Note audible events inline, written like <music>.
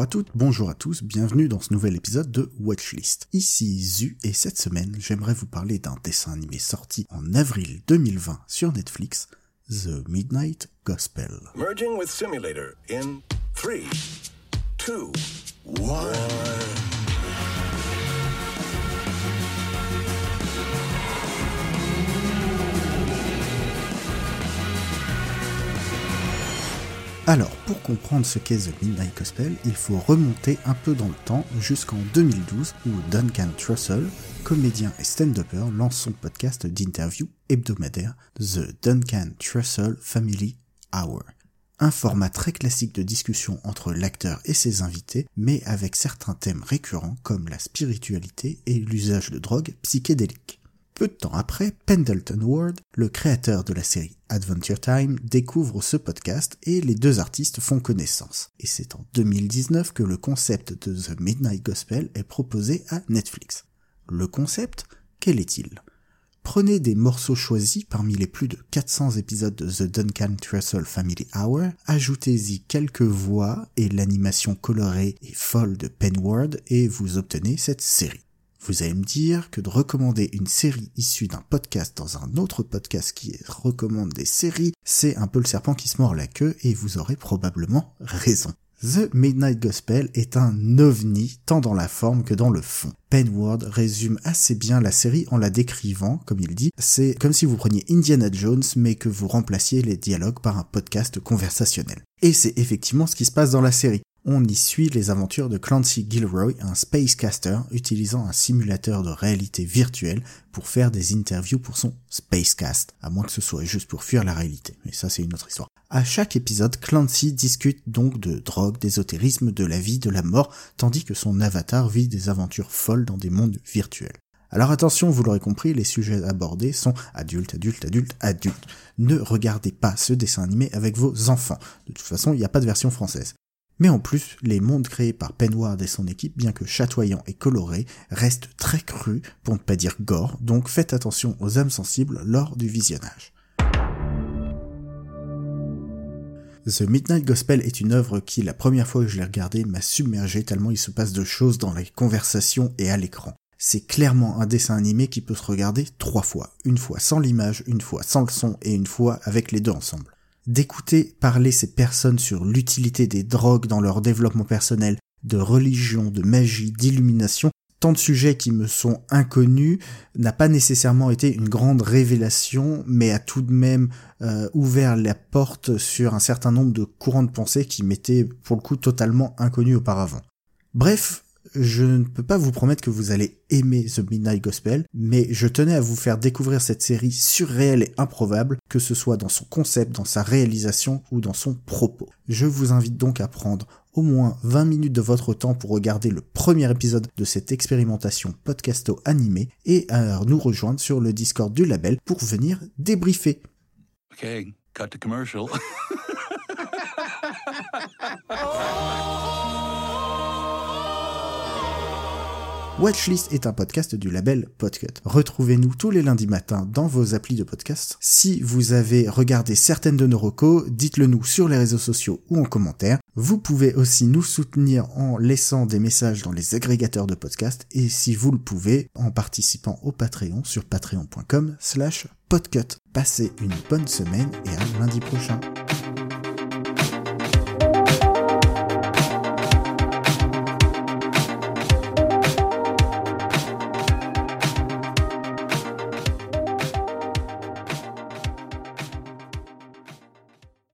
Bonjour à toutes, bonjour à tous, bienvenue dans ce nouvel épisode de Watchlist. Ici Zu et cette semaine j'aimerais vous parler d'un dessin animé sorti en avril 2020 sur Netflix, The Midnight Gospel. Merging with simulator in 3, 2, 1. Alors, pour comprendre ce qu'est The Midnight Gospel, il faut remonter un peu dans le temps jusqu'en 2012 où Duncan Trussell, comédien et stand-upper, lance son podcast d'interview hebdomadaire The Duncan Trussell Family Hour. Un format très classique de discussion entre l'acteur et ses invités, mais avec certains thèmes récurrents comme la spiritualité et l'usage de drogues psychédéliques. Peu de temps après, Pendleton Ward, le créateur de la série Adventure Time, découvre ce podcast et les deux artistes font connaissance. Et c'est en 2019 que le concept de The Midnight Gospel est proposé à Netflix. Le concept, quel est-il? Prenez des morceaux choisis parmi les plus de 400 épisodes de The Duncan Trussell Family Hour, ajoutez-y quelques voix et l'animation colorée et folle de Penward et vous obtenez cette série. Vous allez me dire que de recommander une série issue d'un podcast dans un autre podcast qui recommande des séries, c'est un peu le serpent qui se mord la queue et vous aurez probablement raison. The Midnight Gospel est un ovni tant dans la forme que dans le fond. Penward résume assez bien la série en la décrivant, comme il dit, c'est comme si vous preniez Indiana Jones mais que vous remplaciez les dialogues par un podcast conversationnel. Et c'est effectivement ce qui se passe dans la série on y suit les aventures de Clancy Gilroy, un spacecaster utilisant un simulateur de réalité virtuelle pour faire des interviews pour son spacecast, à moins que ce soit juste pour fuir la réalité, mais ça c'est une autre histoire. À chaque épisode, Clancy discute donc de drogue, d'ésotérisme, de la vie, de la mort, tandis que son avatar vit des aventures folles dans des mondes virtuels. Alors attention, vous l'aurez compris, les sujets abordés sont adultes, adultes, adultes, adultes. Ne regardez pas ce dessin animé avec vos enfants. De toute façon, il n'y a pas de version française. Mais en plus, les mondes créés par Penward et son équipe, bien que chatoyants et colorés, restent très crus, pour ne pas dire gore, donc faites attention aux âmes sensibles lors du visionnage. The Midnight Gospel est une œuvre qui, la première fois que je l'ai regardée, m'a submergé tellement il se passe de choses dans les conversations et à l'écran. C'est clairement un dessin animé qui peut se regarder trois fois. Une fois sans l'image, une fois sans le son et une fois avec les deux ensemble d'écouter parler ces personnes sur l'utilité des drogues dans leur développement personnel, de religion, de magie, d'illumination, tant de sujets qui me sont inconnus, n'a pas nécessairement été une grande révélation, mais a tout de même euh, ouvert la porte sur un certain nombre de courants de pensée qui m'étaient pour le coup totalement inconnus auparavant. Bref, je ne peux pas vous promettre que vous allez aimer The Midnight Gospel, mais je tenais à vous faire découvrir cette série surréelle et improbable, que ce soit dans son concept, dans sa réalisation ou dans son propos. Je vous invite donc à prendre au moins 20 minutes de votre temps pour regarder le premier épisode de cette expérimentation podcasto animée et à nous rejoindre sur le Discord du label pour venir débriefer. Okay, cut to commercial. <laughs> Watchlist est un podcast du label Podcut. Retrouvez-nous tous les lundis matins dans vos applis de podcast. Si vous avez regardé certaines de nos recos, dites-le nous sur les réseaux sociaux ou en commentaire. Vous pouvez aussi nous soutenir en laissant des messages dans les agrégateurs de podcast et si vous le pouvez, en participant au Patreon sur patreon.com slash podcut. Passez une bonne semaine et à lundi prochain.